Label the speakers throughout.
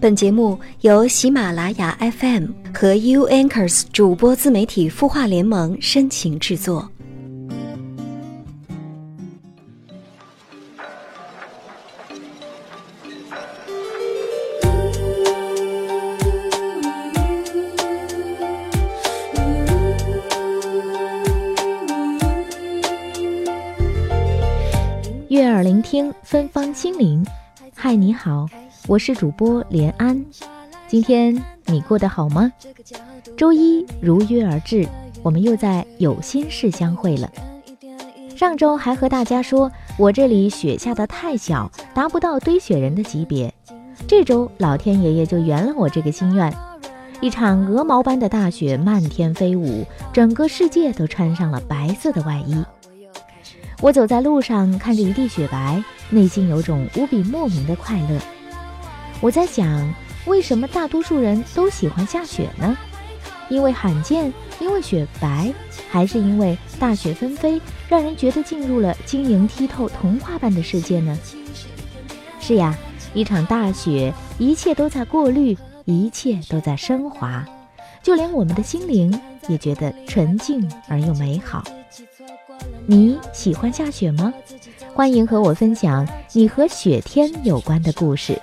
Speaker 1: 本节目由喜马拉雅 FM 和 U Anchors 主播自媒体孵化联盟深情制作。
Speaker 2: 悦耳聆听，芬芳心灵。嗨，你好。我是主播连安，今天你过得好吗？周一如约而至，我们又在有心事相会了。上周还和大家说我这里雪下的太小，达不到堆雪人的级别。这周老天爷爷就圆了我这个心愿，一场鹅毛般的大雪漫天飞舞，整个世界都穿上了白色的外衣。我走在路上，看着一地雪白，内心有种无比莫名的快乐。我在想，为什么大多数人都喜欢下雪呢？因为罕见，因为雪白，还是因为大雪纷飞，让人觉得进入了晶莹剔透、童话般的世界呢？是呀，一场大雪，一切都在过滤，一切都在升华，就连我们的心灵也觉得纯净而又美好。你喜欢下雪吗？欢迎和我分享你和雪天有关的故事。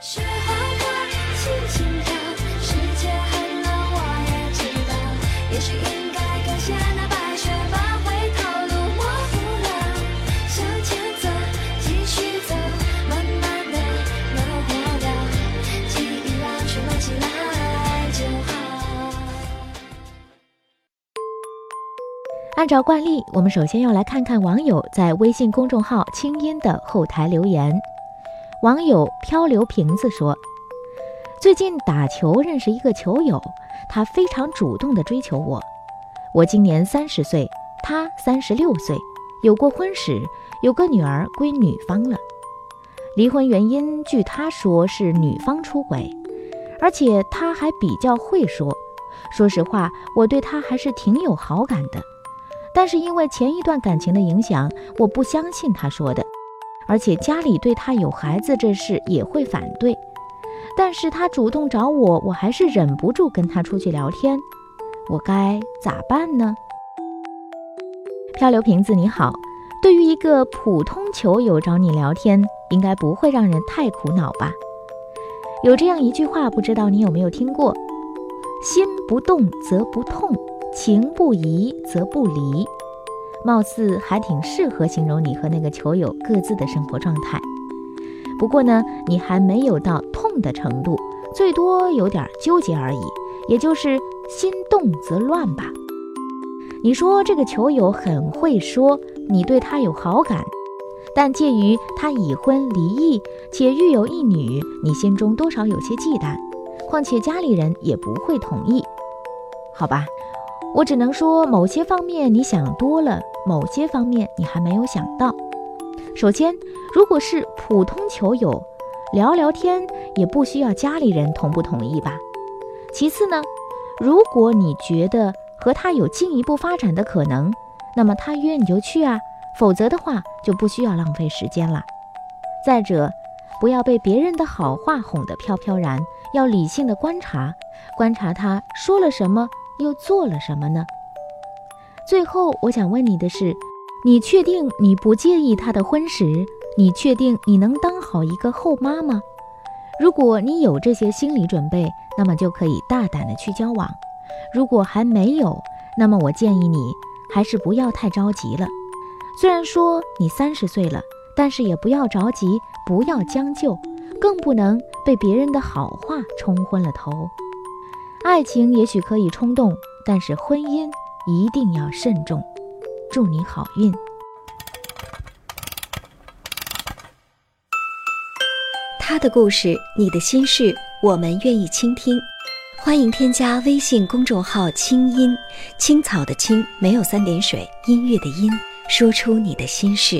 Speaker 2: 按照惯例，我们首先要来看看网友在微信公众号“清音”的后台留言。网友漂流瓶子说：“最近打球认识一个球友，他非常主动地追求我。我今年三十岁，他三十六岁，有过婚史，有个女儿归女方了。离婚原因，据他说是女方出轨，而且他还比较会说。说实话，我对他还是挺有好感的。”但是因为前一段感情的影响，我不相信他说的，而且家里对他有孩子这事也会反对。但是他主动找我，我还是忍不住跟他出去聊天，我该咋办呢？漂流瓶子你好，对于一个普通球友找你聊天，应该不会让人太苦恼吧？有这样一句话，不知道你有没有听过：心不动则不痛。情不移则不离，貌似还挺适合形容你和那个球友各自的生活状态。不过呢，你还没有到痛的程度，最多有点纠结而已，也就是心动则乱吧。你说这个球友很会说，你对他有好感，但介于他已婚离异且育有一女，你心中多少有些忌惮，况且家里人也不会同意，好吧？我只能说，某些方面你想多了，某些方面你还没有想到。首先，如果是普通球友，聊聊天也不需要家里人同不同意吧。其次呢，如果你觉得和他有进一步发展的可能，那么他约你就去啊，否则的话就不需要浪费时间了。再者，不要被别人的好话哄得飘飘然，要理性的观察，观察他说了什么。又做了什么呢？最后，我想问你的是：你确定你不介意他的婚史？你确定你能当好一个后妈吗？如果你有这些心理准备，那么就可以大胆的去交往；如果还没有，那么我建议你还是不要太着急了。虽然说你三十岁了，但是也不要着急，不要将就，更不能被别人的好话冲昏了头。爱情也许可以冲动，但是婚姻一定要慎重。祝你好运。
Speaker 1: 他的故事，你的心事，我们愿意倾听。欢迎添加微信公众号“清音青草”的青没有三点水，音乐的音，说出你的心事。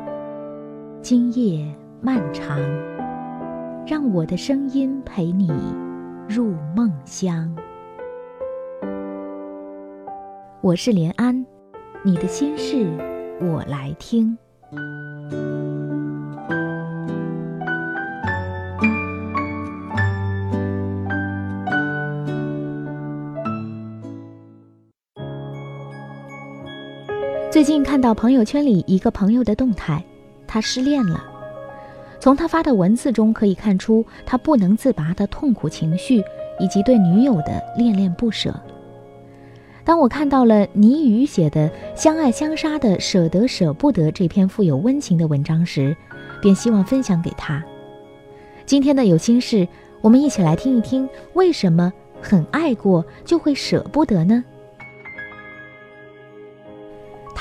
Speaker 2: 今夜漫长，让我的声音陪你入梦乡。我是连安，你的心事我来听。最近看到朋友圈里一个朋友的动态，他失恋了。从他发的文字中可以看出他不能自拔的痛苦情绪，以及对女友的恋恋不舍。当我看到了倪宇写的《相爱相杀的舍得舍不得》这篇富有温情的文章时，便希望分享给他。今天的有心事，我们一起来听一听，为什么很爱过就会舍不得呢？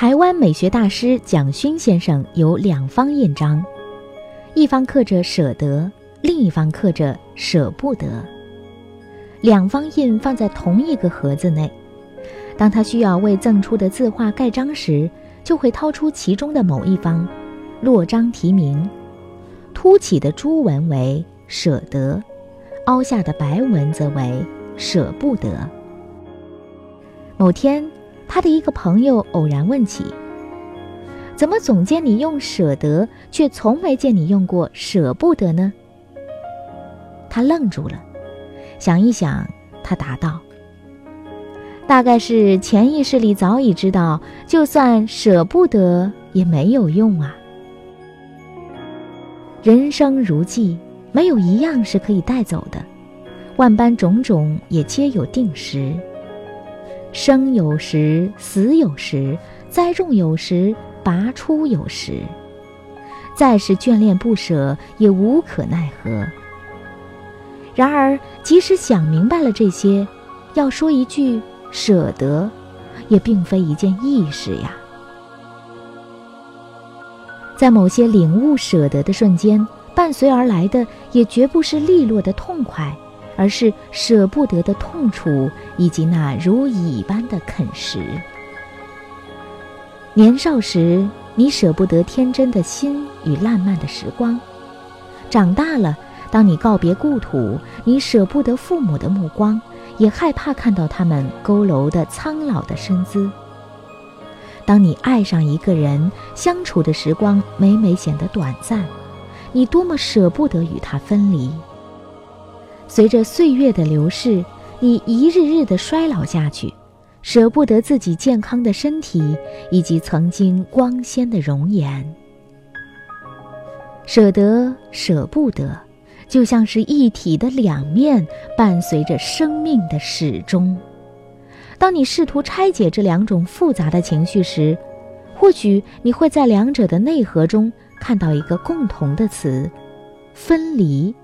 Speaker 2: 台湾美学大师蒋勋先生有两方印章，一方刻着舍得，另一方刻着舍不得。两方印放在同一个盒子内，当他需要为赠出的字画盖章时，就会掏出其中的某一方，落章题名。凸起的朱文为舍得，凹下的白文则为舍不得。某天。他的一个朋友偶然问起：“怎么总见你用舍得，却从没见你用过舍不得呢？”他愣住了，想一想，他答道：“大概是潜意识里早已知道，就算舍不得也没有用啊。人生如寄，没有一样是可以带走的，万般种种也皆有定时。”生有时，死有时；栽种有时，拔出有时。再是眷恋不舍，也无可奈何。然而，即使想明白了这些，要说一句舍得，也并非一件易事呀。在某些领悟舍得的瞬间，伴随而来的也绝不是利落的痛快。而是舍不得的痛楚，以及那如蚁般的啃食。年少时，你舍不得天真的心与烂漫的时光；长大了，当你告别故土，你舍不得父母的目光，也害怕看到他们佝偻的苍老的身姿。当你爱上一个人，相处的时光每每显得短暂，你多么舍不得与他分离。随着岁月的流逝，你一日日的衰老下去，舍不得自己健康的身体以及曾经光鲜的容颜。舍得舍不得，就像是一体的两面，伴随着生命的始终。当你试图拆解这两种复杂的情绪时，或许你会在两者的内核中看到一个共同的词：分离。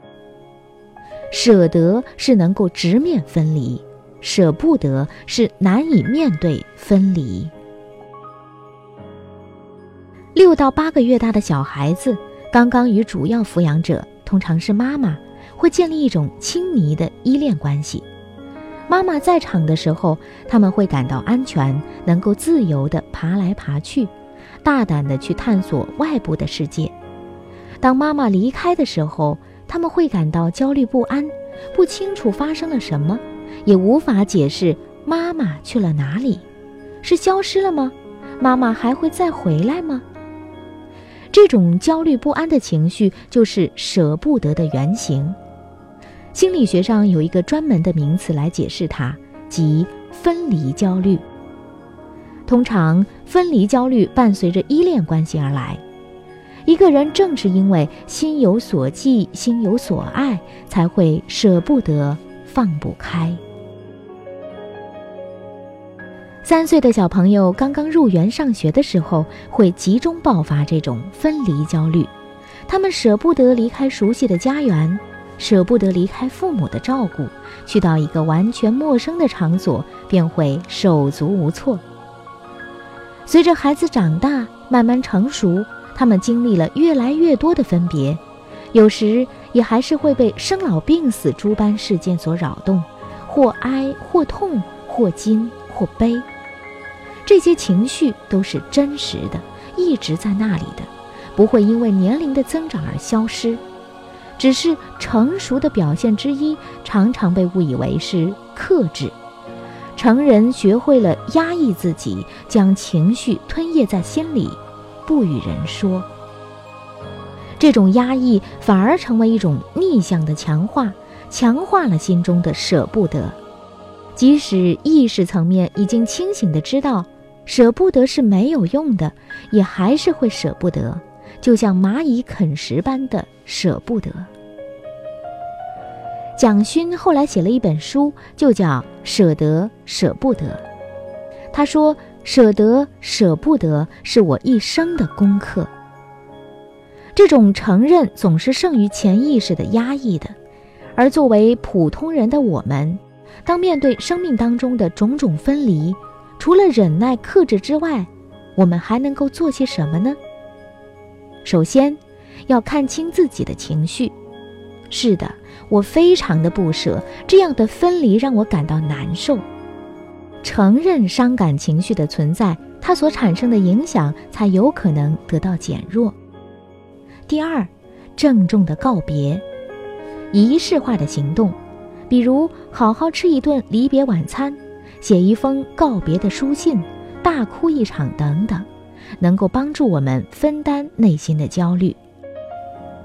Speaker 2: 舍得是能够直面分离，舍不得是难以面对分离。六到八个月大的小孩子刚刚与主要抚养者，通常是妈妈，会建立一种亲昵的依恋关系。妈妈在场的时候，他们会感到安全，能够自由地爬来爬去，大胆地去探索外部的世界。当妈妈离开的时候，他们会感到焦虑不安，不清楚发生了什么，也无法解释妈妈去了哪里，是消失了吗？妈妈还会再回来吗？这种焦虑不安的情绪就是舍不得的原型。心理学上有一个专门的名词来解释它，即分离焦虑。通常，分离焦虑伴随着依恋关系而来。一个人正是因为心有所寄、心有所爱，才会舍不得、放不开。三岁的小朋友刚刚入园上学的时候，会集中爆发这种分离焦虑，他们舍不得离开熟悉的家园，舍不得离开父母的照顾，去到一个完全陌生的场所，便会手足无措。随着孩子长大，慢慢成熟，他们经历了越来越多的分别，有时也还是会被生老病死诸般事件所扰动，或哀或痛，或惊或悲。这些情绪都是真实的，一直在那里的，不会因为年龄的增长而消失。只是成熟的表现之一，常常被误以为是克制。成人学会了压抑自己，将情绪吞咽在心里，不与人说。这种压抑反而成为一种逆向的强化，强化了心中的舍不得。即使意识层面已经清醒的知道舍不得是没有用的，也还是会舍不得，就像蚂蚁啃食般的舍不得。蒋勋后来写了一本书，就叫《舍得舍不得》。他说：“舍得舍不得是我一生的功课。”这种承认总是胜于潜意识的压抑的。而作为普通人的我们，当面对生命当中的种种分离，除了忍耐克制之外，我们还能够做些什么呢？首先，要看清自己的情绪。是的。我非常的不舍，这样的分离让我感到难受。承认伤感情绪的存在，它所产生的影响才有可能得到减弱。第二，郑重的告别，仪式化的行动，比如好好吃一顿离别晚餐，写一封告别的书信，大哭一场等等，能够帮助我们分担内心的焦虑。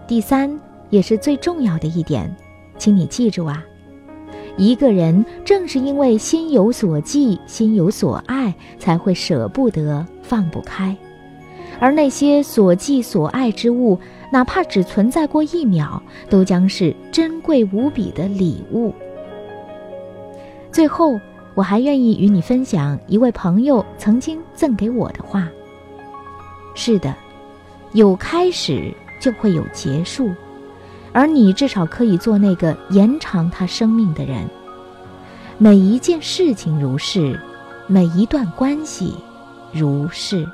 Speaker 2: 第三，也是最重要的一点。请你记住啊，一个人正是因为心有所寄、心有所爱，才会舍不得、放不开。而那些所寄所爱之物，哪怕只存在过一秒，都将是珍贵无比的礼物。最后，我还愿意与你分享一位朋友曾经赠给我的话：是的，有开始就会有结束。而你至少可以做那个延长他生命的人。每一件事情如是，每一段关系如是。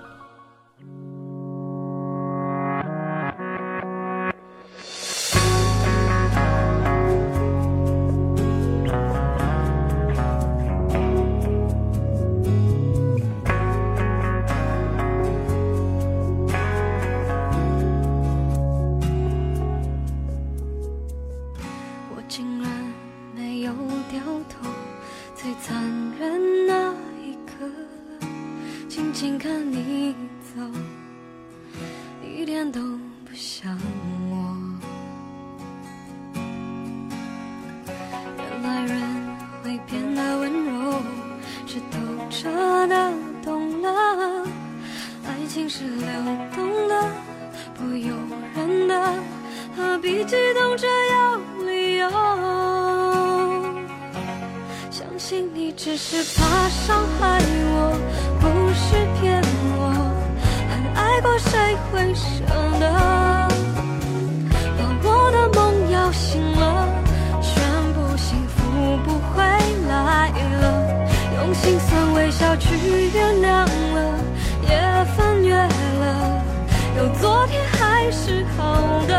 Speaker 3: 用心酸微笑去原谅了。也翻越了，有昨天还是好的，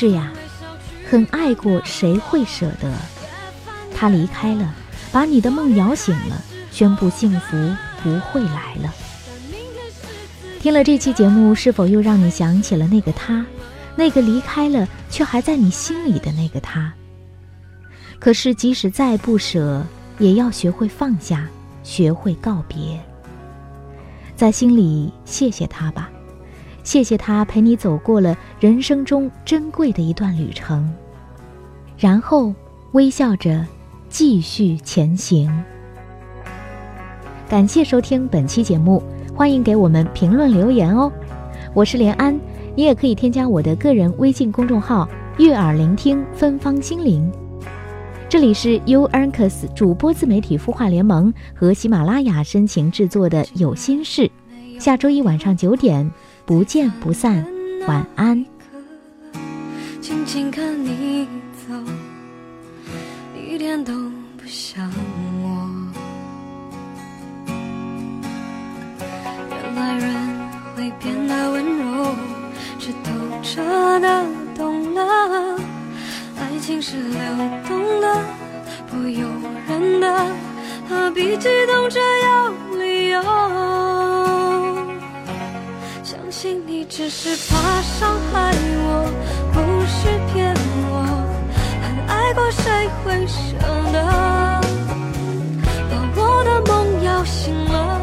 Speaker 3: 是
Speaker 2: 呀，很爱过，谁会舍得？他离开了，把你的梦摇醒了，宣布幸福不会来了。听了这期节目，是否又让你想起了那个他，那个离开了却还在你心里的那个他？可是，即使再不舍，也要学会放下，学会告别。在心里谢谢他吧，谢谢他陪你走过了人生中珍贵的一段旅程，然后微笑着继续前行。感谢收听本期节目，欢迎给我们评论留言哦。我是连安，你也可以添加我的个人微信公众号“悦耳聆听芬芳心灵”。这里是 U a n c u s 主播自媒体孵化联盟和喜马拉雅深情制作的《有心事》，下周一晚上九点不见不散，晚安。
Speaker 3: 静静看你走，一点都不像我。原来人会变得温柔，是透彻的懂了。爱情是流动的，不由人的，何必激动着有只是怕伤害我，不是骗我。很爱过，谁会舍得？把我的梦摇醒了，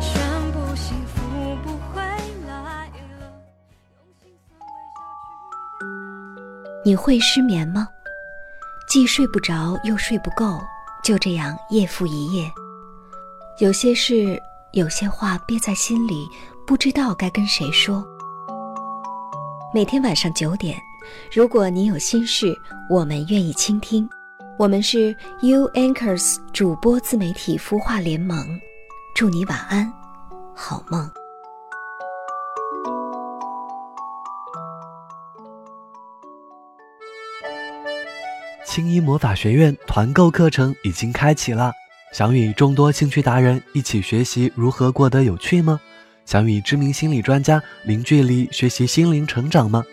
Speaker 3: 宣布幸福不回来了。用心酸微笑去。
Speaker 1: 你会失眠吗？既睡不着又睡不够，就这样夜复一夜。有些事，有些话憋在心里，不知道该跟谁说。每天晚上九点，如果你有心事，我们愿意倾听。我们是 U Anchors 主播自媒体孵化联盟，祝你晚安，好梦。
Speaker 4: 青衣魔法学院团购课程已经开启了，想与众多兴趣达人一起学习如何过得有趣吗？想与知名心理专家零距离学习心灵成长吗？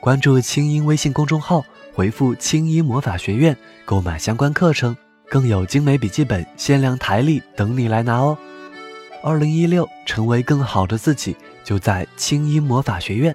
Speaker 4: 关注清音微信公众号，回复“清音魔法学院”购买相关课程，更有精美笔记本、限量台历等你来拿哦。二零一六，成为更好的自己，就在清音魔法学院。